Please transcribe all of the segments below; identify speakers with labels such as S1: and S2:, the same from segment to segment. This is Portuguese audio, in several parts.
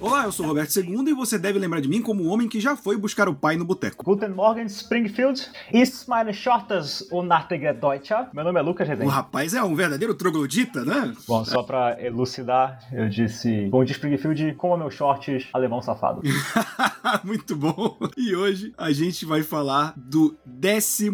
S1: Olá, eu sou o Roberto II e você deve lembrar de mim como um homem que já foi buscar o pai no boteco.
S2: Guten Morgen, Springfield. Ist meine Shortes unartige Deutsche. Meu nome é Lucas
S1: O
S2: Rezende.
S1: rapaz é um verdadeiro troglodita, né?
S2: Bom, só pra elucidar, eu disse Bom dia, Springfield, coma meus shorts, alemão safado.
S1: Muito bom. E hoje a gente vai falar do 11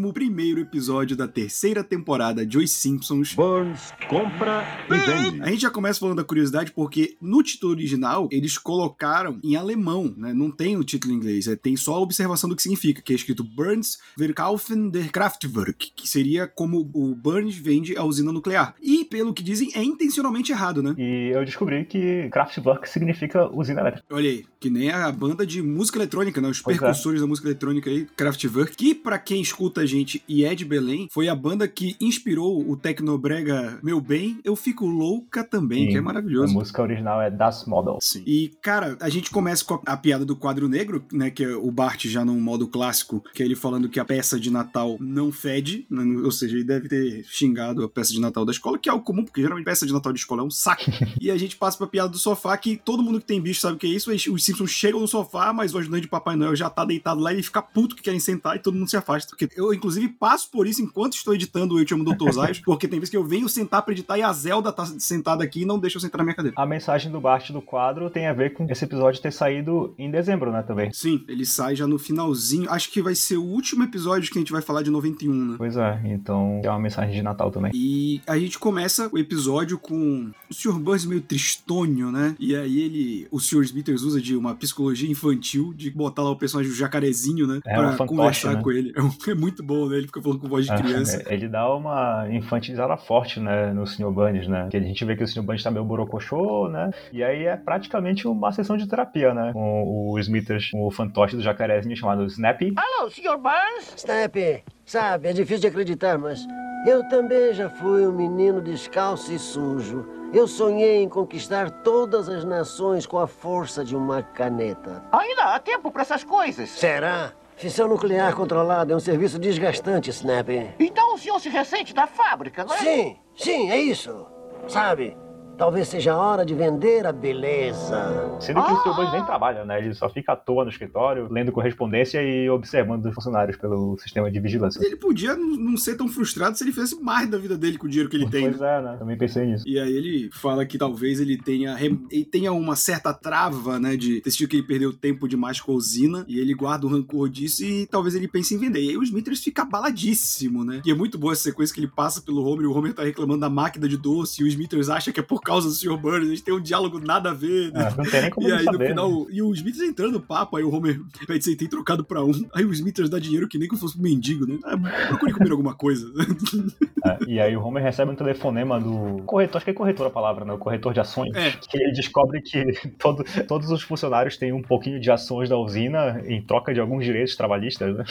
S1: episódio da terceira temporada de Os Simpsons.
S3: Burns compra e vende.
S1: A gente já começa falando da curiosidade porque no título original eles colocaram em alemão, né? Não tem o título em inglês, é, tem só a observação do que significa, que é escrito Burns verkaufen der Kraftwerk, que seria como o Burns vende a usina nuclear. E pelo que dizem, é intencionalmente errado, né?
S2: E eu descobri que Kraftwerk significa usina elétrica.
S1: Olha aí, que nem a banda de música eletrônica, né? Os
S2: Pois é.
S1: percussores da música eletrônica aí, Kraftwerk, que pra quem escuta a gente e é de Belém, foi a banda que inspirou o Tecnobrega Meu Bem, Eu Fico Louca também,
S2: Sim,
S1: que é
S2: A
S1: maravilhoso.
S2: música original é Das Model.
S1: Sim. E, cara, a gente começa com a, a piada do quadro negro, né? Que é o Bart já num modo clássico, que é ele falando que a peça de Natal não fede, né, ou seja, ele deve ter xingado a peça de Natal da escola, que é algo comum, porque geralmente peça de Natal de escola é um saco. e a gente passa pra piada do sofá, que todo mundo que tem bicho sabe o que é isso. Os Simpsons chegam no sofá, mas o ajudante de Papai Noel já tá deitado lá e ele fica puto que querem sentar e todo mundo se afasta. Porque eu, inclusive, passo por isso enquanto estou editando o Eu Te Amo Dr. Zayas, porque tem vezes que eu venho sentar pra editar e a Zelda tá sentada aqui e não deixa eu sentar na minha cadeira.
S2: A mensagem do Bart do quadro tem a ver com esse episódio ter saído em dezembro, né, também.
S1: Sim, ele sai já no finalzinho. Acho que vai ser o último episódio que a gente vai falar de 91, né?
S2: Pois é, então é uma mensagem de Natal também.
S1: E a gente começa o episódio com o Sr. Burns meio tristonho, né? E aí ele, o Sr. Smithers usa de uma psicologia infantil, de botar lá o personagem do jacarezinho, né?
S2: É,
S1: pra
S2: um fantoche,
S1: conversar
S2: né?
S1: com ele. É, muito bom, né? Ele fica falando com voz de criança.
S2: É, ele dá uma infantilizada forte, né, no Sr. Bunny, né? Que a gente vê que o Sr. Bunny tá meio borocochô, né? E aí é praticamente uma sessão de terapia, né? Com o Smithers, com o fantoche do jacarezinho chamado Snappy.
S4: Alô, Sr. Burns? Snap, sabe, é difícil de acreditar, mas eu também já fui um menino descalço e sujo. Eu sonhei em conquistar todas as nações com a força de uma caneta.
S5: Ainda há tempo para essas coisas.
S4: Será? Fissão nuclear controlada é um serviço desgastante, Snap.
S5: Então o senhor se ressente da fábrica, não é?
S4: Sim, sim, é isso. Sabe, talvez seja a hora de vender a beleza.
S2: Sendo que o Sr. Bunny nem trabalha, né? Ele só fica à toa no escritório, lendo correspondência e observando os funcionários pelo sistema de vigilância.
S1: Ele podia não ser tão frustrado se ele fizesse mais da vida dele com o dinheiro que ele tem.
S2: Pois é, né? Também pensei nisso.
S1: E aí ele fala que talvez ele tenha, rem- ele tenha uma certa trava, né, de ter sentido que ele perdeu tempo demais com a usina, e ele guarda o rancor disso e talvez ele pense em vender. E aí o Smithers fica abaladíssimo, né? E é muito boa essa sequência que ele passa pelo Homer e o Homer tá reclamando da máquina de doce e o Smithers acha que é por causa do Sr. Burns, eles têm um diálogo nada a ver, né?
S2: Ah, não tem nem como
S1: E aí, no
S2: saber,
S1: final,
S2: né?
S1: e o Smithers entrando no papo, aí o Homer pede se ele tem trocado pra um. Aí o Smithers dá dinheiro que nem que fosse um mendigo, né? Ah, procure comer alguma coisa.
S2: É, e aí o Homer recebe um telefonema do corretor, acho que é corretor a palavra, né? O corretor de ações.
S1: É.
S2: Que ele descobre que todo- todos os funcionários têm um pouquinho de ações da usina em troca de alguns direitos trabalhistas, né?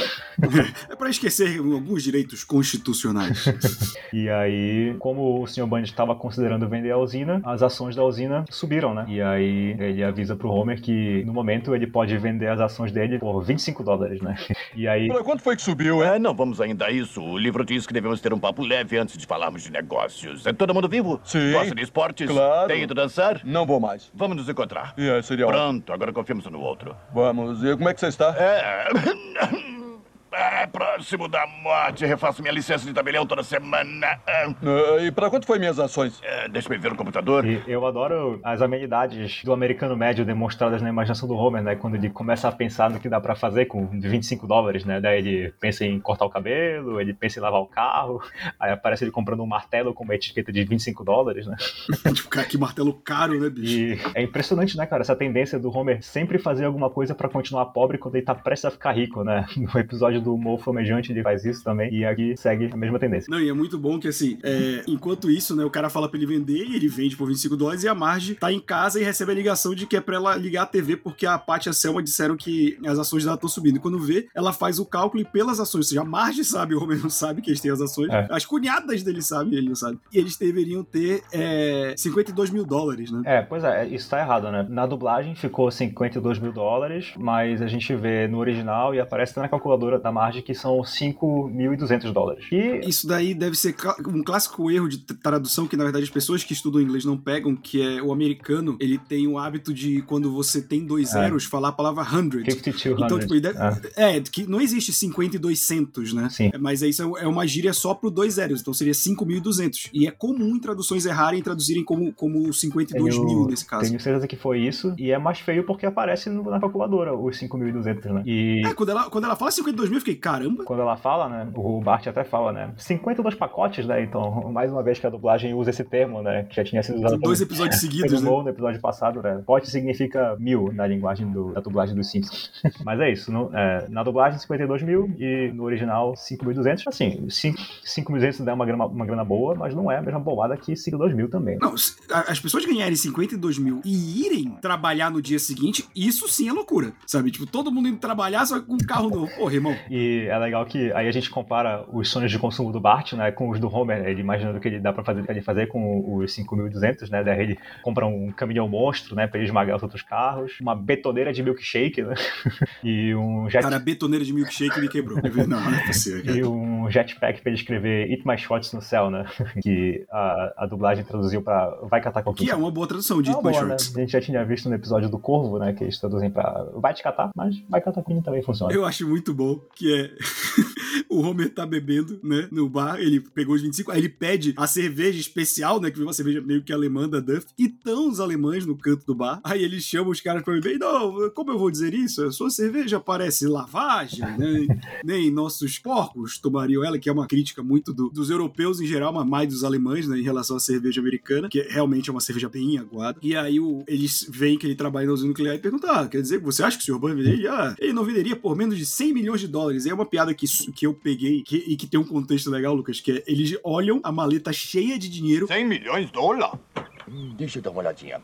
S1: É pra esquecer alguns direitos constitucionais.
S2: E aí, como o Sr. Bunny estava considerando vender a usina, as ações da usina subiram, né? E aí ele avisa pro Homer que no momento ele pode vender as ações dele por 25 dólares, né? E aí.
S3: Quanto foi que subiu, é?
S6: É, não vamos ainda a isso. O livro diz que devemos ter um papo leve antes de falarmos de negócios. É todo mundo vivo?
S3: Sim.
S6: Gosta de esportes?
S3: Claro.
S6: Tem ido dançar?
S3: Não vou mais.
S6: Vamos nos encontrar.
S3: É, seria ótimo.
S6: Pronto, agora confiamos um no outro.
S3: Vamos. E como é que você está?
S6: É. É próximo da morte. Refaço minha licença de tabelião toda semana. É,
S3: Ah, e pra quanto foi minhas ações?
S6: é, deixa eu ver o computador.
S2: E eu adoro as amenidades do americano médio demonstradas na imaginação do Homer, né? Quando ele começa a pensar no que dá pra fazer com 25 dólares, né? Daí ele pensa em cortar o cabelo, ele pensa em lavar o carro, aí aparece ele comprando um martelo com uma etiqueta de 25 dólares, né?
S1: tipo, cara, que martelo caro, né, bicho?
S2: E é impressionante, né, cara? Essa tendência do Homer sempre fazer alguma coisa pra continuar pobre quando ele tá prestes a ficar rico, né? No episódio do novo flamejante, ele faz isso também. E aqui segue a mesma tendência.
S1: Não, e é muito bom que assim, é, enquanto isso, né, o cara fala pra ele vender e ele vende por 25 dólares e a Marge tá em casa e recebe a ligação de que é pra ela ligar a TV porque a Paty e a Selma disseram que as ações dela estão subindo. E quando vê, ela faz o cálculo e pelas ações, ou seja, a Marge sabe, o Homer não sabe que eles têm as ações,
S2: É.
S1: as cunhadas dele sabem, ele não sabe. E eles deveriam ter é, 52 mil dólares, né?
S2: É, pois é, isso tá errado, né? Na dublagem ficou 52 mil dólares, mas a gente vê no original e aparece na calculadora margem que são 5.200 dólares. E
S1: Isso daí deve ser um clássico erro de tradução que, na verdade, as pessoas que estudam inglês não pegam, que é o americano, ele tem o hábito de, quando você tem dois
S2: É.
S1: zeros, falar a palavra hundred.
S2: 5200.
S1: Então, tipo, deve-
S2: É.
S1: é, que não existe 52 centos, né?
S2: Sim.
S1: Mas isso é uma gíria só pro dois zeros, então seria 5.200. E é comum em traduções errarem e traduzirem como, como 52
S2: Tenho-
S1: mil nesse caso.
S2: Tenho certeza que foi isso. E é mais feio porque aparece na calculadora os 5.200, né? E
S1: É, quando ela, quando ela fala 52 mil, eu fiquei, caramba.
S2: quando ela fala, né? O Bart até fala, né? 52 pacotes, né? Então, mais uma vez que a dublagem usa esse termo, né? Que já tinha sido usado
S1: Dois episódios seguidos, né?
S2: No episódio passado, né? Pote significa mil na linguagem do, da dublagem dos Simpsons. Mas é isso. no- é, na dublagem, 52 mil e no original, 5.200. Assim, 5.200 dá uma grana, uma grana boa, mas não é a mesma bolada que 5.2 mil também.
S1: Não, as pessoas ganharem 52 mil e irem trabalhar no dia seguinte, isso sim é loucura, sabe? Tipo, todo mundo indo trabalhar só com um carro novo. Porra, irmão.
S2: E é legal que aí a gente compara os sonhos de consumo do Bart, né, com os do Homer, ele imaginando o que ele dá pra fazer, ele fazer com os 5.200, né, daí ele compra um caminhão monstro, né, pra ele esmagar os outros carros, uma betoneira de milkshake, né, e um jet...
S1: Cara, a betoneira de milkshake me quebrou. Não, não é possível.
S2: E um jetpack pra ele escrever Eat My Shots no céu, né? Que a, a dublagem traduziu pra Vai catar com
S1: Que é uma boa tradução de
S2: É uma
S1: My
S2: boa, né?
S1: Shorts.
S2: A gente já tinha visto no episódio do Corvo, né? Que eles traduzem pra Vai te catar, mas Vai catar com também funciona.
S1: Eu acho muito bom que é o Homer tá bebendo, né, no bar, ele pegou os 25, aí ele pede a cerveja especial, né, que foi uma cerveja meio que alemã da Duff, e tão os alemães no canto do bar. Aí ele chama os caras pra beber, não, como eu vou dizer isso? A sua cerveja parece lavagem, né? Nem nossos porcos tomariam ela, que é uma crítica muito do- dos europeus em geral, mas mais dos alemães, né, em relação à cerveja americana, que realmente é uma cerveja bem aguada. E aí o- eles veem que ele trabalha na usina nuclear e perguntam, ah, quer dizer, você acha que o Sr. Burns venderia? Ah, ele não venderia por menos de 100 milhões de dólares. E é uma piada que, su- que eu peguei que- e que tem um contexto legal, Lucas, que é, eles olham a maleta cheia de dinheiro
S6: 100 milhões de dólares?
S7: Hum, Deixa eu dar uma olhadinha.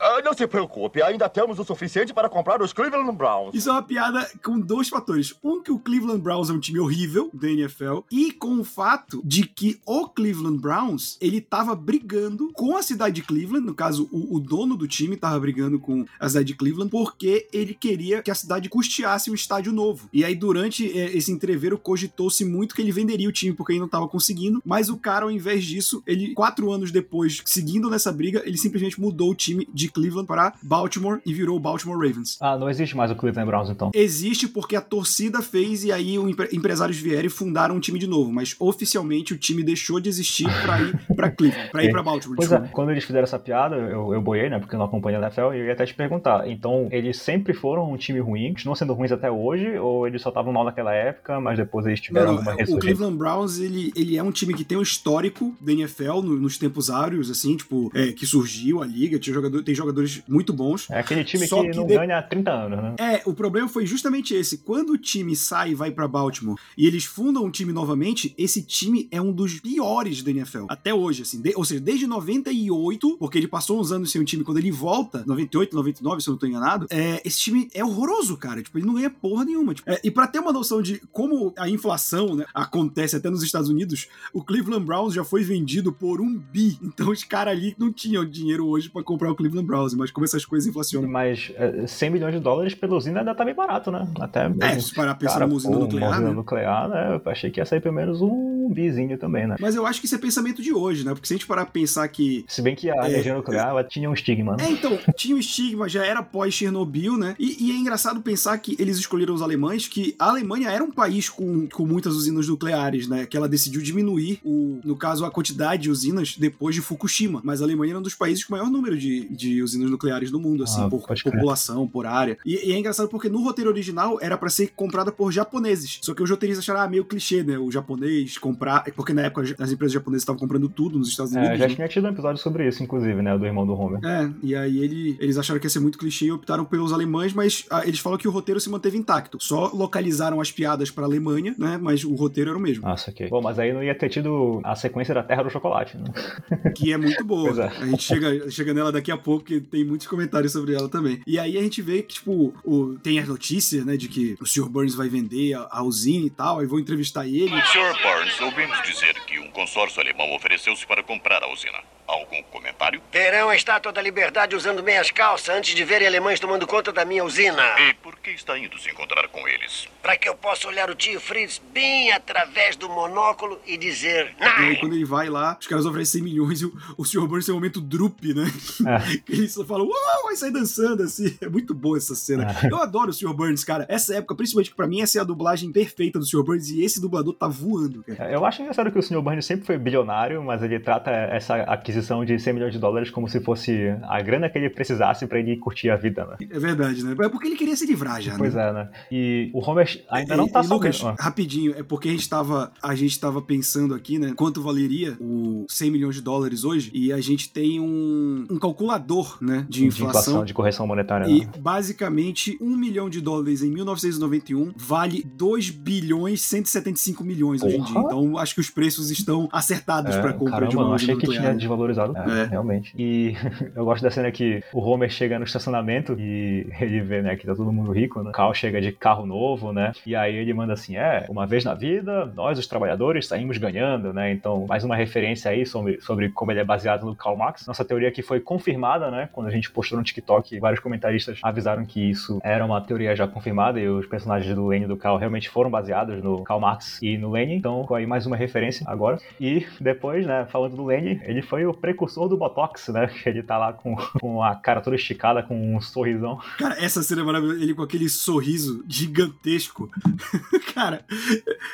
S7: Ah, não se preocupe, ainda temos o suficiente para comprar os Cleveland Browns.
S1: Isso é uma piada com dois fatores. Um, que o Cleveland Browns é um time horrível da NFL, e com o fato de que o Cleveland Browns, ele tava brigando com a cidade de Cleveland, no caso, o, o dono do time tava brigando com a cidade de Cleveland, porque ele queria que a cidade custeasse um estádio novo. E aí, durante eh, esse entreveiro, cogitou-se muito que ele venderia o time, porque ele não tava conseguindo, mas o cara, ao invés disso, ele, quatro anos depois, seguindo nessa briga, ele simplesmente mudou o time de Cleveland para Baltimore e virou o Baltimore Ravens.
S2: Ah, não existe mais o Cleveland Browns, então.
S1: Existe porque a torcida fez e aí os empre- empresários vieram e fundaram um time de novo, mas oficialmente o time deixou de existir pra ir pra Cleveland, pra ir pra Baltimore.
S2: Pois
S1: desculpa.
S2: é, quando eles fizeram essa piada, eu, eu boiei, né? Porque eu não acompanho a NFL, e eu ia até te perguntar. Então, eles sempre foram um time ruim, continuam sendo ruins até hoje, ou eles só estavam mal naquela época, mas depois eles tiveram
S1: Não, não,
S2: alguma
S1: o? Cleveland Browns, ele, ele é um time que tem um histórico da NFL no- nos tempos áureos, assim, tipo, é, que surgiu a liga, tinha jogador, tem jogadores muito bons.
S2: É aquele time que,
S1: que
S2: não
S1: de-
S2: ganha há 30 anos, né?
S1: É, o problema foi justamente esse. Quando o time sai e vai pra Baltimore e eles fundam um time novamente, esse time é um dos piores da NFL. Até hoje, assim. De- ou seja, desde 98, porque ele passou uns anos sem um time, quando ele volta, 98, 99, se eu não tô enganado, é, esse time é horroroso, cara. Tipo, ele não ganha porra nenhuma. Tipo, é, e pra ter uma noção de como a inflação né, acontece até nos Estados Unidos, o Cleveland Browns já foi vendido por um bi. Então os caras ali não tinham dinheiro hoje pra comprar o Cleveland Browns, mas como essas coisas inflacionam.
S2: Mas é, 100 milhões de dólares pela usina ainda tá bem barato, né? Até
S1: É, se parar pensando numa usina nuclear,
S2: uma usina
S1: né?
S2: nuclear, né? Eu achei que ia sair pelo menos um bizinho também, né?
S1: Mas eu acho que isso é pensamento de hoje, né? Porque se a gente parar pra pensar que.
S2: Se bem que a
S1: É,
S2: energia nuclear ela tinha um estigma, né?
S1: É, então, tinha o estigma, já era pós-Chernobyl, né? E, e é engraçado pensar que eles escolheram os alemães, que a Alemanha era um país com, com muitas usinas nucleares, né? Que ela decidiu diminuir, o, no caso, a quantidade de usinas depois de Fukushima. Mas a Alemanha era um dos países com maior número de, de usinas nucleares do mundo, assim,
S2: Ah,
S1: por
S2: crer.
S1: população, por área. E, e é engraçado porque no roteiro original era pra ser comprada por japoneses. Só que os roteiristas acharam ah, meio clichê, né? O japonês comprando comprar, porque na época as empresas japonesas estavam comprando tudo nos Estados Unidos.
S2: É, já tinha tido um episódio sobre isso, inclusive, né? Do irmão do Homer.
S1: É, e aí ele, eles acharam que ia ser muito clichê e optaram pelos alemães, mas ah, eles falam que o roteiro se manteve intacto. Só localizaram as piadas pra Alemanha, né? Mas o roteiro era o mesmo.
S2: Nossa, ok. Bom, mas aí não ia ter tido a sequência da Terra do Chocolate, né?
S1: Que é muito boa.
S2: Pois é.
S1: A gente chega, chega nela daqui a pouco, porque tem muitos comentários sobre ela também. E aí a gente vê que, tipo, o, tem as notícias, né, de que o Sr. Burns vai vender a, a usina e tal, aí vou entrevistar ele.
S8: Sr. Burns, ouvimos dizer que um consórcio alemão ofereceu-se para comprar a usina. Algum comentário?
S4: Terão a estátua da liberdade usando meias calças antes de verem alemães tomando conta da minha usina.
S8: E por que está indo se encontrar com eles?
S4: Para que eu possa olhar o tio Fritz bem através do monóculo e dizer.
S1: E aí, quando ele vai lá, os caras oferecem 100 milhões e o, o Sr. Burns tem um momento drup, né?
S2: É.
S1: Ele só fala, uau, vai sair dançando assim. É muito boa essa cena.
S2: É.
S1: Eu adoro o Sr. Burns, cara. Essa época, principalmente pra mim, essa é a dublagem perfeita do Sr. Burns e esse dublador tá voando, cara.
S2: Eu acho engraçado que o Sr. Burns sempre foi bilionário, mas ele trata essa aquisição de 100 milhões de dólares como se fosse a grana que ele precisasse pra ele curtir a vida, né?
S1: É verdade, né? É porque ele queria se livrar já,
S2: Pois
S1: né?
S2: é, né? E o Homer ainda não tá
S1: e, Lucas,
S2: sabendo. Ah.
S1: rapidinho, é porque a gente tava, a gente tava pensando aqui, né, quanto valeria o 100 milhões de dólares hoje, e a gente tem um, um calculador, né, de
S2: de
S1: inflação.
S2: inflação, de correção monetária.
S1: E
S2: né?
S1: basicamente, um milhão de dólares em 1991 vale 2 bilhões 175 milhões hoje em dia.
S2: Porra!
S1: Então acho que os preços estão acertados
S2: É,
S1: pra compra
S2: caramba,
S1: de uma
S2: achei que tinha
S1: nuclear.
S2: desvalorizado. É,
S1: É.
S2: realmente. E eu gosto da cena que o Homer chega no estacionamento e ele vê, né, que tá todo mundo rico, né? O Carl chega de carro novo, né? E aí ele manda assim: é, uma vez na vida, nós, os trabalhadores, saímos ganhando, né? Então, mais uma referência aí sobre, sobre como ele é baseado no Karl Marx. Nossa teoria aqui foi confirmada, né? Quando a gente postou no TikTok, vários comentaristas avisaram que isso era uma teoria já confirmada e os personagens do Lenin e do Karl realmente foram baseados no Karl Marx e no Lenin. Então, aí mais uma referência agora. E depois, né, falando do Lenin, ele foi o precursor do Botox, né? Ele tá lá com, com a cara toda esticada, com um sorrisão.
S1: Cara, essa cena é maravilhosa. Ele com aquele sorriso gigantesco. Cara,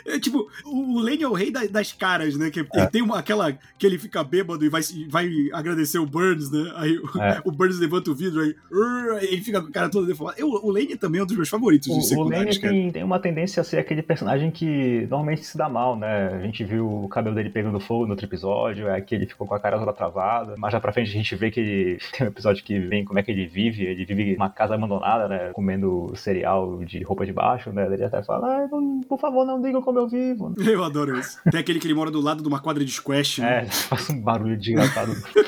S1: é tipo, o Lenny é o rei da- das caras, né? Que ele tem uma, aquela que ele fica bêbado e vai, vai agradecer o Burns, né? Aí o,
S2: É.
S1: o Burns levanta o vidro, aí ele fica com a cara toda deformada. Eu, o Lenny também é um dos meus favoritos
S2: O, o
S1: cara.
S2: tem, tem uma tendência a ser aquele personagem que normalmente se dá mal, né? A gente viu o cabelo dele pegando fogo no outro episódio, é que ele ficou com a cara toda travada. Mais lá pra frente a gente vê que ele tem um episódio que vem como é que ele vive. Ele vive numa casa abandonada, né? Comendo cereal de roupa de baixo, né? Ele até fala, "Ai, não- por favor, não digam como eu vivo.
S1: Eu adoro isso. Tem aquele que ele mora do lado de uma quadra de squash, né?
S2: É, faz um barulho desgraçado.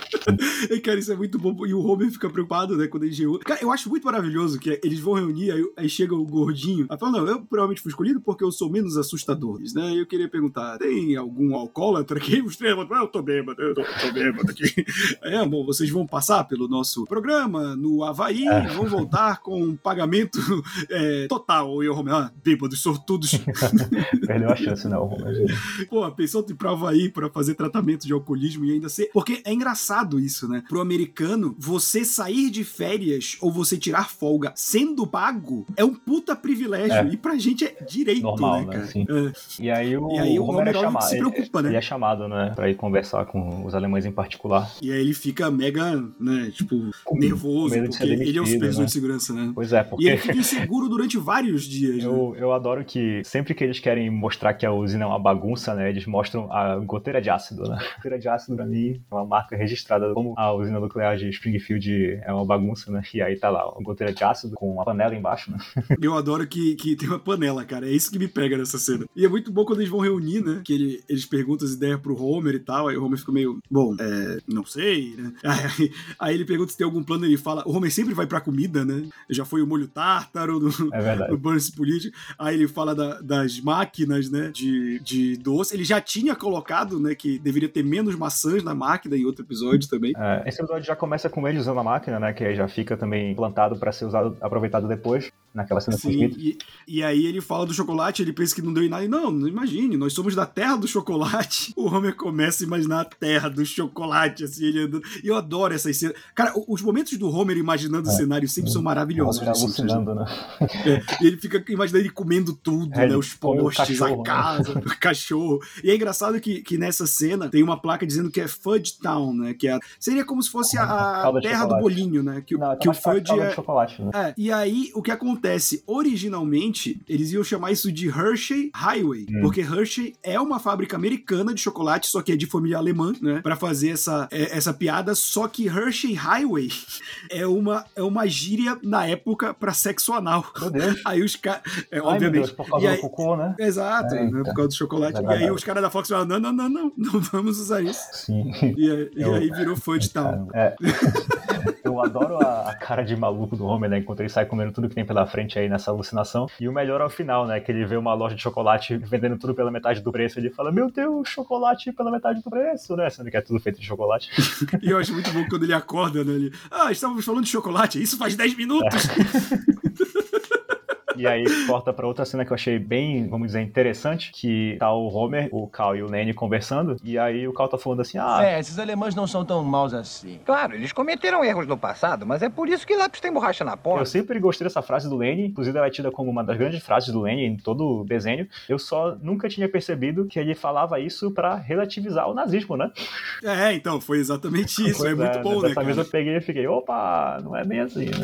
S1: E, cara, isso é muito bom. E o Homer fica preocupado, né, quando eles reúnem. Cara, eu acho muito maravilhoso que eles vão reunir, aí, aí chega o gordinho. Aí fala, não, eu provavelmente fui escolhido porque eu sou menos assustador, né? E eu queria perguntar, tem algum alcoólatra aqui? Os três "Ah, eu tô bêbado, eu tô, tô bêbado aqui. É, bom, vocês vão passar pelo nosso programa no Havaí,
S2: É.
S1: vão voltar com um pagamento é, total. E o Homer, ah, bêbados, sortudos.
S2: Perdeu a chance, né? O Homer.
S1: Pô, pensou em ir pra Havaí pra fazer tratamento de alcoolismo e ainda ser. Porque é engraçado isso, né? Pro americano, você sair de férias ou você tirar folga sendo pago é um puta privilégio.
S2: É.
S1: E pra gente é direito,
S2: Normal,
S1: né,
S2: né?
S1: cara?
S2: Sim.
S1: É.
S2: E aí o,
S1: E aí o
S2: Homer é chamado.
S1: se preocupa,
S2: ele,
S1: né?
S2: ele é chamado, né? Pra ir conversar com os alemães em particular.
S1: E aí ele fica mega, né, tipo, nervoso,
S2: de ser
S1: porque ele é o
S2: demitido,
S1: supervisor
S2: né?
S1: de segurança, né?
S2: Pois é,
S1: E
S2: porque.
S1: ele fica inseguro durante vários dias, né?
S2: Eu, eu adoro que sempre que eles querem mostrar que a usina é uma bagunça, né? Eles mostram a goteira de ácido, né? A goteira de ácido, pra mim, é uma marca registrada como a usina nuclear de Springfield é uma bagunça, né? E aí tá lá, uma goteira de ácido com uma panela embaixo, né?
S1: Eu adoro que, que tem uma panela, cara. É isso que me pega nessa cena. E é muito bom quando eles vão reunir, né? Que ele- eles perguntam as ideias pro Homer e tal. Aí o Homer fica meio, bom, é, não sei, né? Aí, aí ele pergunta se tem algum plano. Ele fala, o Homer sempre vai pra comida, né? Já foi o molho tártaro no,
S2: É verdade.
S1: no Burns Político. Aí ele fala da- das máquinas, né? De, de doce. Ele já tinha colocado, né? Que deveria ter menos maçãs na máquina em outro episódio também.
S2: É, esse episódio já começa com ele usando a máquina, né? Que aí já fica também plantado pra ser usado, aproveitado depois, naquela cena
S1: Sim, e, e aí ele fala do chocolate, ele pensa que não deu em nada. E não, não imagine, nós somos da terra do chocolate. O Homer começa a imaginar a terra do chocolate, assim, ele andando. E eu adoro essas cenas. Cara, os momentos do Homer imaginando o cenário sempre são maravilhosos.
S2: Homer
S1: nos Simpsons, né?
S2: alucinando, né?
S1: É, ele fica imaginando ele comendo tudo,
S2: É,
S1: né? Os postes, a
S2: né?
S1: casa, o cachorro. E é engraçado que, que nessa cena tem uma placa dizendo que é Fudge Town, né? Que é, seria como se fosse a, a terra do bolinho, né? Que, o-
S2: Não,
S1: que o Fudge é,
S2: chocolate, né?
S1: é, e aí o que acontece? Originalmente, eles iam chamar isso de Hershey Highway,
S2: Hum.
S1: porque Hershey é uma fábrica americana de chocolate, só que é de família alemã, né? Pra fazer essa, é- essa piada, só que Hershey Highway é uma, é uma gíria na época pra sexo anal. Aí os caras. É, obviamente.
S2: Deus, por causa
S1: aí-
S2: do cocô, né?
S1: Exato, né,
S2: Eita.
S1: por causa do chocolate. E aí os caras da Fox falaram: não, não, não, não, não vamos usar isso.
S2: Sim.
S1: E, aí- e
S2: Eu-
S1: aí virou fã de tal.
S2: É. Eu adoro a, a cara de maluco do Homer, né? Enquanto ele sai comendo tudo que tem pela frente aí nessa alucinação. E o melhor é o final, né? Que ele vê uma loja de chocolate vendendo tudo pela metade do preço. Ele fala, meu Deus, chocolate pela metade do preço, né? Sendo que é tudo feito de chocolate.
S1: E eu acho muito bom quando ele acorda, né? Ele, ah, estávamos falando de chocolate, isso faz 10 minutos.
S2: E aí corta pra outra cena que eu achei bem, vamos dizer, interessante, que tá o Homer, o Cal e o Lenny conversando, e aí o Cal tá falando assim, ah...
S9: É, esses alemães não são tão maus assim.
S10: Claro, eles cometeram erros no passado, mas é por isso que lápis tem borracha na ponta.
S2: Eu sempre gostei dessa frase do Lenny, inclusive ela é tida como uma das grandes frases do Lenny em todo o desenho. Eu só nunca tinha percebido que ele falava isso pra relativizar o nazismo, né?
S1: É, então, foi exatamente isso. é
S2: Pois
S1: muito bom, né?
S2: Dessa vez eu peguei e fiquei, opa, não é bem assim, né?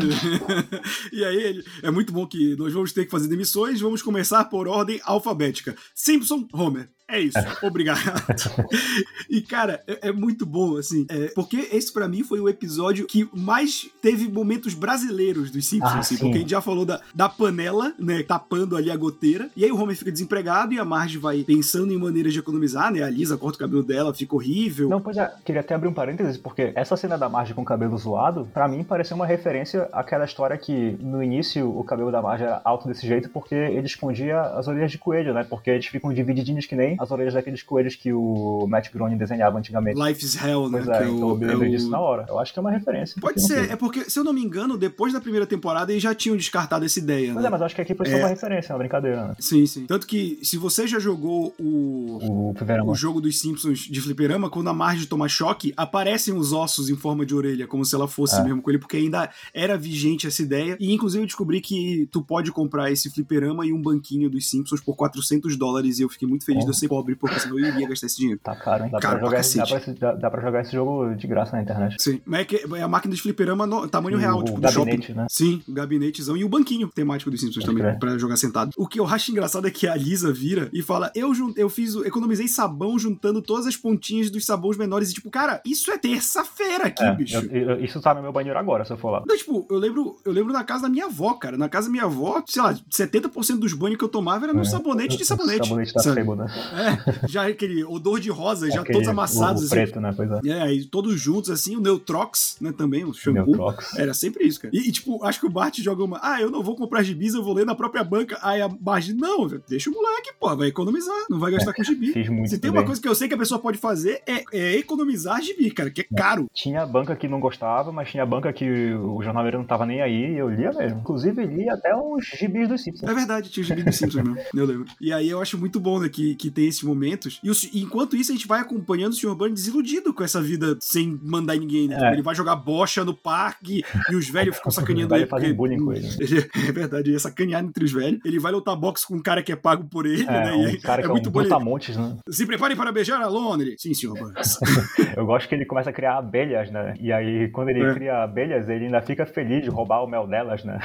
S1: e aí, ele, é muito bom que nós vamos ter que fazer demissões, vamos começar por ordem alfabética. Simpson, Homer. É isso, obrigado. e, cara, é, é muito bom, assim, é, porque esse pra mim foi o episódio que mais teve momentos brasileiros dos Simpsons,
S2: Ah,
S1: assim,
S2: sim.
S1: porque a gente já falou da, da panela, né, tapando ali a goteira, e aí o Homer fica desempregado e a Marge vai pensando em maneiras de economizar, né, a Lisa corta o cabelo dela, fica horrível.
S2: Não, pois é, queria até abrir um parênteses, porque essa cena da Marge com o cabelo zoado, pra mim pareceu uma referência àquela história que no início o cabelo da Marge era alto desse jeito porque ele escondia as orelhas de coelho, né? Porque eles ficam divididinhos que nem as orelhas daqueles coelhos que o Matt Groening desenhava antigamente.
S1: Life is Hell, né?
S2: Pois é,
S1: é
S2: então eu me
S1: é
S2: lembrei
S1: o-
S2: disso na hora. Eu acho que é uma referência.
S1: Pode ser, é porque, se eu não me engano, depois da primeira temporada eles já tinham descartado essa ideia.
S2: Pois
S1: né?
S2: é, mas eu acho que aqui foi só
S1: É.
S2: uma referência, é uma brincadeira, né?
S1: Sim, sim. Tanto que, se você já jogou o,
S2: O
S1: o jogo dos Simpsons de fliperama, quando a Marge toma choque, aparecem os ossos em forma de orelha, como se ela fosse
S2: É.
S1: mesmo com ele, porque ainda era vigente essa ideia. E, inclusive, eu descobri que tu pode comprar esse fliperama e um banquinho dos Simpsons por 400 dólares, e eu fiquei muito feliz de eu ser pobre, porque senão eu iria gastar esse dinheiro.
S2: Tá caro, hein? Dá,
S1: Caro
S2: pra, jogar, esse- dá, pra, dá, dá pra jogar esse jogo de graça na internet.
S1: Sim, mas é, que é a máquina de fliperama no tamanho real,
S2: o
S1: tipo, do
S2: gabinete,
S1: shopping.
S2: né?
S1: Sim, o gabinetezão e o banquinho temático dos Simpsons também,
S2: crer.
S1: pra jogar sentado. O que eu acho engraçado é que a Lisa vira e fala: Eu, eu fiz, economizei sabão juntando todas as pontinhas dos sabões menores. E, tipo, cara, isso é terça-feira aqui,
S2: É,
S1: bicho.
S2: eu- eu- isso tá no meu banheiro agora, se eu for lá.
S1: Não, tipo, eu lembro, eu lembro na casa da minha avó, cara. Na casa da minha avó, sei lá, 70% dos banhos que eu tomava era no
S2: É.
S1: sabonete de sabonete.
S2: Sabonete da
S1: sabe?
S2: Febo, né?
S1: É, já aquele odor de rosa, já todos amassados. assim.
S2: preto, né? Pois é.
S1: É, aí todos juntos, assim, o Neutrox, né, também, o shampoo.
S2: Neutrox.
S1: Era sempre isso, cara. E, e, tipo, acho que o Bart joga uma, ah, eu não vou comprar gibis, eu vou ler na própria banca. Aí a Marge, não, deixa o moleque, pô, vai economizar, não vai gastar com gibi.
S2: Fiz muito
S1: Se tem
S2: também.
S1: uma coisa que eu sei que a pessoa pode fazer, é, é economizar gibi, cara, que é caro.
S2: Tinha banca que não gostava, mas tinha banca que o jornaleiro não tava nem aí e eu lia mesmo. Inclusive, lia até uns gibis dos Simpsons.
S1: É verdade, tinha o gibi dos Simpsons mesmo, eu lembro. E aí eu acho muito bom, né, que, que tem esses momentos. E, o- e enquanto isso, a gente vai acompanhando o Sr. Burns desiludido com essa vida sem mandar ninguém, né?
S2: É.
S1: Ele vai jogar bocha no parque e os velhos ficam sacaneando ele. porque-
S2: bullying com ele.
S1: É verdade, ele é sacaneado entre os velhos. Ele vai lutar boxe com um cara que é pago por ele,
S2: É,
S1: né? E
S2: um cara que é,
S1: muito
S2: um
S1: bom.
S2: brutamontes, né?
S1: Se prepare para beijar a Londres. Sim, Sr. Burns.
S2: Eu gosto que ele começa a criar abelhas, né? E aí, quando ele
S1: É.
S2: cria abelhas, ele ainda fica feliz de roubar o mel delas, né?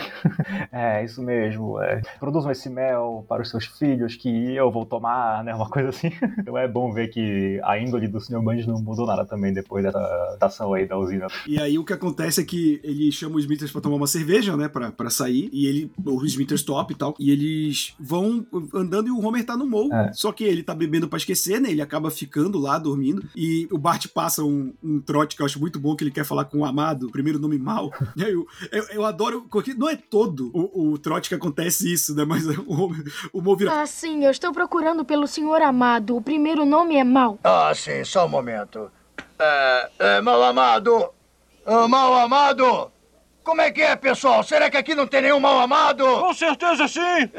S2: É, isso mesmo. É. Produzam esse mel para os seus filhos que eu vou tomar, né? Uma coisa assim. Então é bom ver que a índole do Sr. Bundes não mudou nada também depois dessa ação aí da usina.
S1: E aí o que acontece é que ele chama o Smithers pra tomar uma cerveja, né? Pra, pra sair. E ele, o Smithers top e tal. E eles vão andando e o Homer tá no morro.
S2: É.
S1: Só que ele tá bebendo pra esquecer, né? Ele acaba ficando lá, dormindo. E o Bart passa um, um trote que eu acho muito bom, que ele quer falar com o amado, primeiro nome mal. E aí eu, eu, eu adoro, porque não é todo o, o trote que acontece isso, né? Mas o Homer, o Mo vira.
S11: Ah, sim, eu estou procurando pelo senhor amado. O primeiro nome é Mal.
S7: Ah, sim, só um momento. É, é, mal amado! Ah, mal amado! Como é que é, pessoal? Será que aqui não tem nenhum mal amado?
S12: Com certeza sim!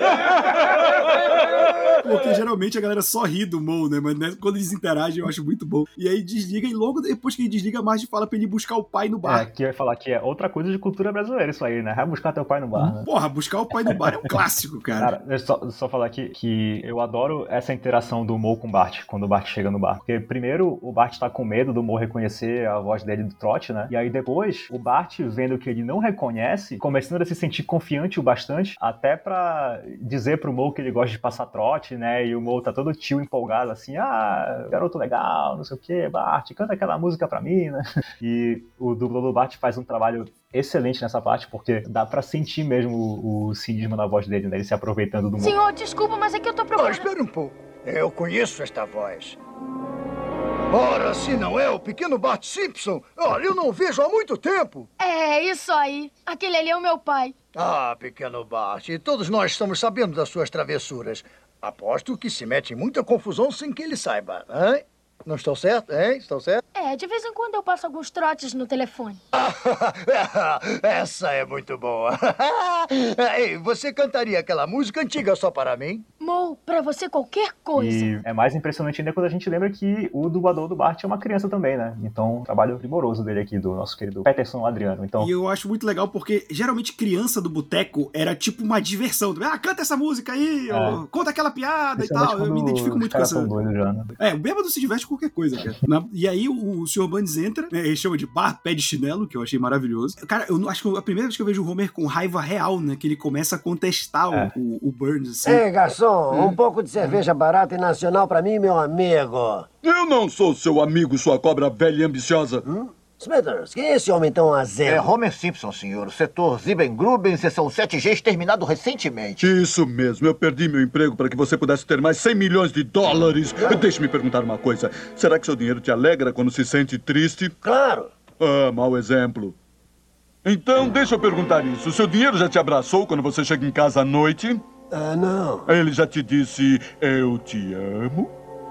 S1: Porque geralmente a galera só ri do Mo, né? Mas né, quando eles interagem eu acho muito bom. E aí desliga, e logo depois que ele desliga, a Marge fala pra ele buscar o pai no
S2: É,
S1: bar.
S2: que eu ia falar que é outra coisa de cultura brasileira isso aí, né? Vai buscar teu pai no bar, né?
S1: Porra, buscar o pai no bar é um clássico, cara.
S2: Cara, deixa eu só, só falar aqui que eu adoro essa interação do Mo com o Bart, quando o Bart chega no bar. Porque primeiro o Bart tá com medo do Mo reconhecer a voz dele do trote, né? E aí depois o Bart, vendo que ele não não reconhece, começando a se sentir confiante o bastante, até para dizer pro Mo que ele gosta de passar trote, né? E o Mo tá todo tio empolgado, assim, ah, garoto legal, não sei o que, Bart, canta aquela música pra mim, né? E o dublador do Bart faz um trabalho excelente nessa parte, porque dá pra sentir mesmo o, o cinismo na voz dele, né? Ele se aproveitando do Mo.
S11: Senhor, desculpa, mas é que eu tô
S7: Oh,
S11: procurando.
S7: espere um pouco. Eu conheço esta voz. Ora, se não é o pequeno Bart Simpson. Olha, eu não vejo há muito tempo.
S11: É, isso aí. Aquele ali é o meu pai.
S7: Ah, pequeno Bart, todos nós estamos sabendo das suas travessuras. Aposto que se mete em muita confusão sem que ele saiba. Hein? Não estou certo, hein? Estou certo?
S11: É, de vez em quando eu passo alguns trotes no telefone.
S7: Essa é muito boa. Ei, você cantaria aquela música antiga só para mim?
S11: Mo, pra você qualquer coisa.
S2: E é mais impressionante ainda quando a gente lembra que o dublador do Bart é uma criança também, né? Então, um trabalho primoroso dele aqui, do nosso querido Peterson Adriano. Então,
S1: E eu acho muito legal porque geralmente criança do boteco era tipo uma diversão. Ah, canta essa música aí,
S2: É.
S1: ó, conta aquela piada e tal. Eu me identifico muito com essa.
S2: tão doidos já, né?
S1: É, o bêbado se diverte com qualquer coisa, cara. Na- e aí o, o Sr. Burns entra, né, ele chama de bar, pé de chinelo, que eu achei maravilhoso. Cara, eu não- acho que a primeira vez que eu vejo o Homer com raiva real, né? Que ele começa a contestar o-
S2: É.
S1: o, o Burns, assim.
S4: Ei, garçom,
S1: Hum.
S4: um pouco de cerveja barata e nacional pra mim, meu amigo.
S3: Eu não sou seu amigo, sua cobra velha e ambiciosa.
S4: Smithers, quem é esse homem tão azento?
S5: É Homer Simpson, senhor. Setor Zibengruben, seção 7G, exterminado recentemente.
S3: Isso mesmo, eu perdi meu emprego para que você pudesse ter mais 100 milhões de dólares. Deixe-me perguntar uma coisa. Será que seu dinheiro te alegra quando se sente triste?
S4: Claro.
S3: Ah, mau exemplo. Então, deixa eu perguntar isso. Seu dinheiro já te abraçou quando você chega em casa à noite?
S4: Ah, não.
S3: Ele já te disse, eu te amo?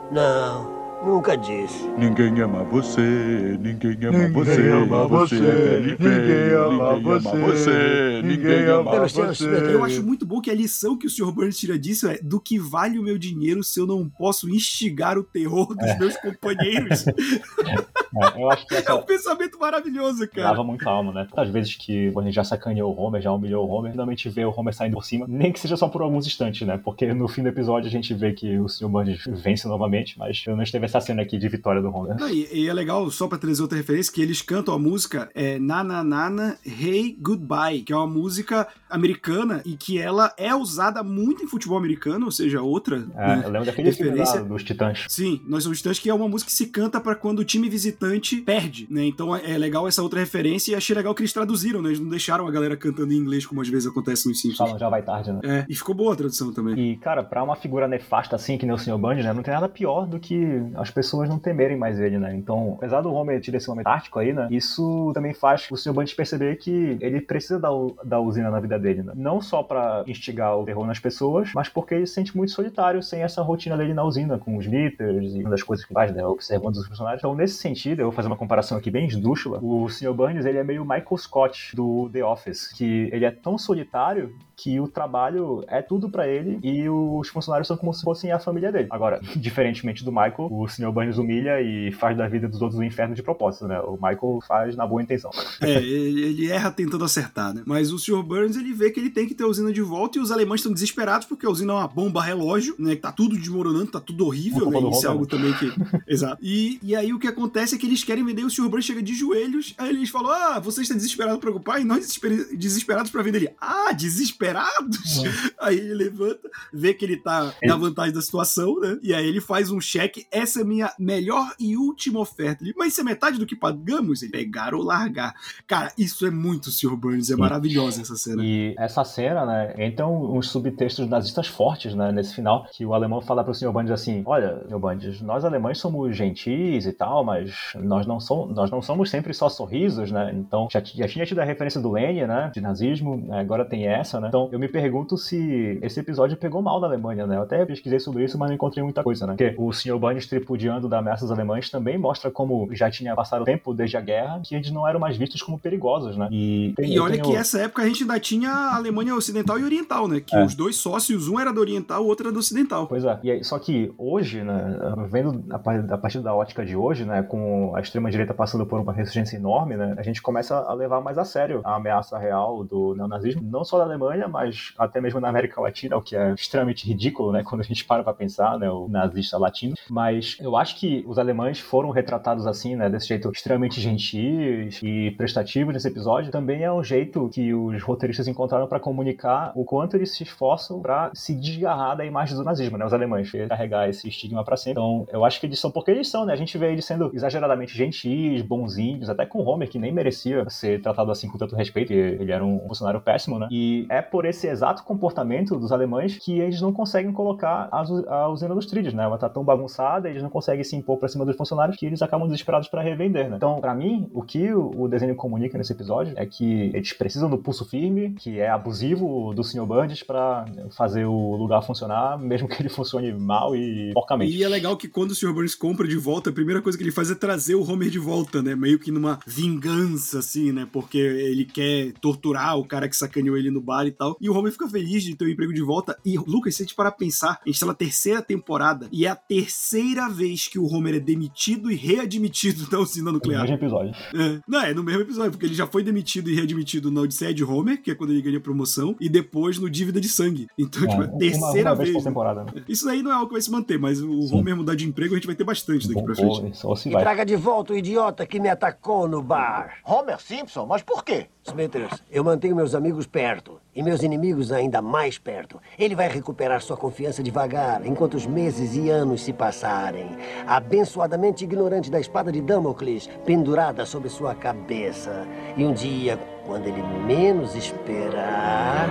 S4: Não, nunca disse.
S3: Ninguém ama você, ninguém ama
S7: Ninguém
S3: você,
S7: ama
S3: você é
S7: você, ninguém ama
S3: ninguém ama
S7: você,
S3: você,
S7: ninguém ama
S3: você.
S1: Eu acho muito bom que a lição que o Sr. Burns tira disso é do que vale o meu dinheiro se eu não posso instigar o terror dos meus companheiros.
S2: É, eu acho que
S1: É
S2: essa
S1: um pensamento maravilhoso, cara.
S2: dava muito alma, né? Às vezes que gente já sacaneou o Homer, já humilhou o Homer, finalmente vê o Homer saindo por cima, nem que seja só por alguns instantes, né? Porque no fim do episódio a gente vê que o Sr. Burns vence novamente, mas pelo menos teve essa cena aqui de vitória do Homer.
S1: Não, e, e é legal, só pra trazer outra referência, que eles cantam a música é, Nana Nana Hey Goodbye, que é uma música americana e que ela é usada muito em futebol americano, ou seja, outra
S2: É,
S1: né,
S2: eu lembro daquele filme
S1: referência.
S2: lá dos Titãs.
S1: Sim, Nós Somos Titãs, que é uma música que se canta pra quando o time visitante perde, né? Então é é legal essa outra referência e achei legal que eles traduziram, né? Eles não deixaram a galera cantando em inglês, como às vezes acontece nos Simpsons.
S2: Falam já vai tarde, né?
S1: É, e ficou boa a tradução também.
S2: E, cara, pra uma figura nefasta assim, que nem o Sr. Bundy, né? Não tem nada pior do que as pessoas não temerem mais ele, né? Então, apesar do Homer ter esse momento tático aí, né? Isso também faz o Sr. Bundy perceber que ele precisa da, da usina na vida dele, né? Não só pra instigar o terror nas pessoas, mas porque ele se sente muito solitário sem essa rotina dele na usina, com os Smithers e uma das coisas que faz, né? Observando os funcionários. Então, nesse sentido, eu vou fazer uma comparação aqui bem esdrúxula. O Sr. Burns, ele é meio Michael Scott do The Office, que ele é tão solitário que o trabalho é tudo pra ele e os funcionários são como se fossem a família dele. Agora, diferentemente do Michael, o Sr. Burns humilha e faz da vida dos outros um inferno de propósito, né? O Michael faz na boa intenção.
S1: É, ele erra tentando acertar, né? Mas o Sr. Burns, ele vê que ele tem que ter a usina de volta e os alemães estão desesperados porque a usina é uma bomba relógio, né? Que tá tudo desmoronando, tá tudo horrível, né? Isso é algo também que... Exato. E, e aí o que acontece é que eles querem vender, o Sr. Burns chega de joelhos, aí eles falam, ah, você está desesperado para ocupar e nós desesper- desesperados para vender ele. Ah, desesperados? Aí ele levanta, vê que ele tá na vantagem da situação, né? E aí ele faz um cheque, essa é a minha melhor e última oferta. Ele, mas isso é metade do que pagamos? Ele, pegar ou largar. Cara, isso é muito Sr. Burns, é maravilhosa essa cena.
S2: E essa cena, né, entram uns subtextos nazistas fortes, né, nesse final, que o alemão fala pro Sr. Bundes assim, olha, Sr. Bundes, nós alemães somos gentis e tal, mas nós não, somos, nós não somos sempre só sorrisos, né, então já, já tinha tido a referência do Lenin, né, de nazismo, né, agora tem essa, né, então eu me pergunto se esse episódio pegou mal na Alemanha, né, eu até pesquisei sobre isso, mas não encontrei muita coisa, né, porque o Sr. Bundes tripudiando da ameaça dos alemães também mostra como já tinha passado tempo desde a guerra, que eles não eram mais vistos como perigosos, né, e, tem-
S1: E olha
S2: tenho-
S1: que essa época a gente ainda tinha a Alemanha Ocidental e Oriental, né? Que
S2: É.
S1: os dois sócios, um era do Oriental, o outro era do Ocidental.
S2: Pois é. E aí, só que hoje, né, vendo a partir da ótica de hoje, né, com a extrema-direita passando por uma ressurgência enorme, né, a gente começa a levar mais a sério a ameaça real do neonazismo, não só na Alemanha, mas até mesmo na América Latina, o que é extremamente ridículo, né, quando a gente para pra pensar, né, o nazista latino. Mas eu acho que os alemães foram retratados assim, né, desse jeito extremamente gentis e prestativos nesse episódio. Também é um jeito que os roteiristas encontraram para comunicar o quanto eles se esforçam para se desgarrar da imagem do nazismo, né, os alemães, carregar esse estigma para sempre. Então, eu acho que eles são porque eles são, né? A gente vê eles sendo exageradamente gentis, bonzinhos, até com Homer que nem merecia ser tratado assim com tanto respeito, ele era um funcionário péssimo, né? E é por esse exato comportamento dos alemães que eles não conseguem colocar a, usi- a usina dos trilhos, né? Ela tá tão bagunçada, eles não conseguem se impor pra cima dos funcionários que eles acabam desesperados para revender, né? Então, pra mim, o que o desenho comunica nesse episódio é que eles precisam do pulso firme, que é abusivo do Sr. Burns pra fazer o lugar funcionar, mesmo que ele funcione mal e porcamente.
S1: E é legal que quando o Sr. Burns compra de volta, a primeira coisa que ele faz é trazer o Homer de volta, né? Meio que numa vingança, assim, né? Porque ele quer torturar o cara que sacaneou ele no bar e tal. E o Homer fica feliz de ter o emprego de volta. E, Lucas, se a gente parar pra pensar, a gente tá na terceira temporada e é a terceira vez que o Homer é demitido e readmitido na usina nuclear.
S2: mesmo episódio.
S1: É. Não, é no mesmo episódio, porque ele já foi demitido e readmitido na Odisseia de Homer, que é quando ele ganha promoção, e depois no Dívida de Sangue. Então,
S2: É,
S1: tipo, é a
S2: uma-
S1: terceira
S2: uma vez
S1: vez.
S2: por temporada, né?
S1: Isso aí não é algo que vai se manter, mas o Homer mudar de emprego a gente vai ter bastante daqui pra frente.
S2: Só se
S4: E traga de volta o idiota que me atacou no bar.
S5: Homer Simpson? Mas por quê?
S4: Smithers, eu mantenho meus amigos perto e meus inimigos ainda mais perto. Ele vai recuperar sua confiança devagar, enquanto os meses e anos se passarem. Abençoadamente ignorante da espada de Damocles pendurada sobre sua cabeça. E um dia, quando ele menos esperar.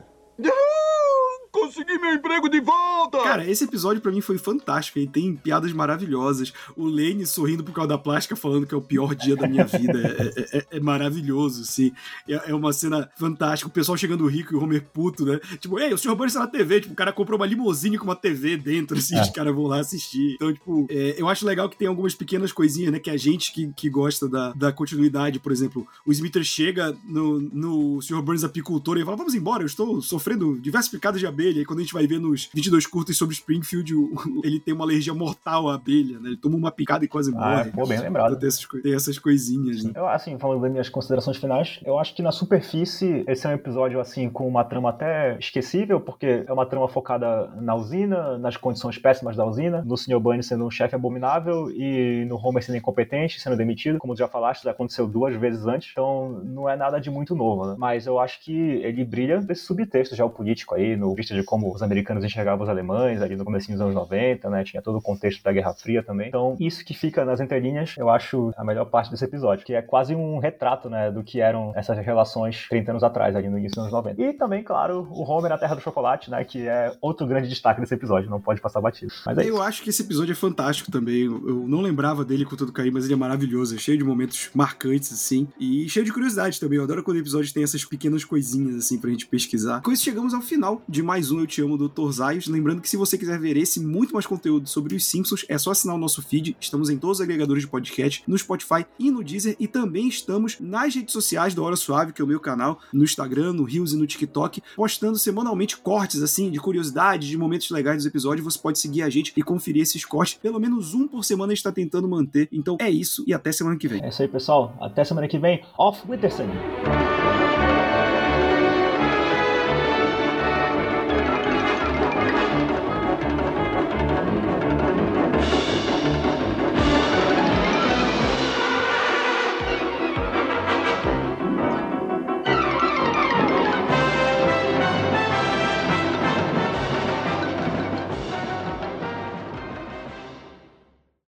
S3: Consegui meu emprego de volta!
S1: Cara, esse episódio pra mim foi fantástico. Ele tem piadas maravilhosas. O Lane sorrindo por causa da plástica, falando que é o pior dia da minha vida. É, é- é- é maravilhoso, assim. É, é uma cena fantástica. O pessoal chegando rico e o Homer puto, né? Tipo, ei, o Sr. Burns tá na TV. Tipo, o cara comprou uma limusine com uma TV dentro, assim,
S2: É.
S1: os caras vão lá assistir. Então, tipo, é, eu acho legal que tem algumas pequenas coisinhas, né? Que a gente que, que gosta da, da continuidade, por exemplo, o Smithers chega no, no Sr. Burns apicultor e fala: vamos embora, eu estou sofrendo diversas picadas de abelha. E quando a gente vai ver nos 22 curtas sobre Springfield, ele tem uma alergia mortal à abelha, né? Ele toma uma picada e quase
S2: Ah,
S1: morre.
S2: pô, bem lembrado.
S1: Então, tem, essas, tem essas coisinhas, né?
S2: Eu, assim, falando das minhas considerações finais, eu acho que na superfície esse é um episódio, assim, com uma trama até esquecível, porque é uma trama focada na usina, nas condições péssimas da usina, no Sr. Bunny sendo um chefe abominável e no Homer sendo incompetente, sendo demitido, como tu já falaste, já aconteceu duas vezes antes, então não é nada de muito novo, né? Mas eu acho que ele brilha desse subtexto geopolítico aí, no vista de como os americanos enxergavam os alemães ali no começo dos anos 90, né? Tinha todo o contexto da Guerra Fria também. Então, isso que fica nas entrelinhas, eu acho a melhor parte desse episódio, que é quase um retrato, né, do que eram essas relações 30 anos atrás, ali no início dos anos 90. E também, claro, o Homer na Terra do Chocolate, né, que é outro grande destaque desse episódio, não pode passar batido. Mas é
S1: eu
S2: isso.
S1: acho que esse episódio é fantástico também. Eu eu não lembrava dele com todo carinho, mas ele é maravilhoso. É cheio de momentos marcantes, assim. E cheio de curiosidade também. Eu adoro quando o episódio tem essas pequenas coisinhas, assim, pra gente pesquisar. Com isso, chegamos ao final de mais um Eu Te Amo, Dr. Zaios. Lembrando que se você quiser ver esse muito mais conteúdo sobre os Simpsons, é só assinar o nosso feed. Estamos em todos os agregadores de podcast, no Spotify e no Deezer. E também estamos nas redes sociais do Hora Suave, que é o meu canal, no Instagram, no Reels e no TikTok, postando semanalmente cortes, assim, de curiosidades, de momentos legais dos episódios. Você pode seguir a gente e conferir esses cortes. Pelo menos um por semana a gente tá tentando manter. Então é isso e até semana que vem.
S2: É isso aí, pessoal. Até semana que vem. Off Witterson!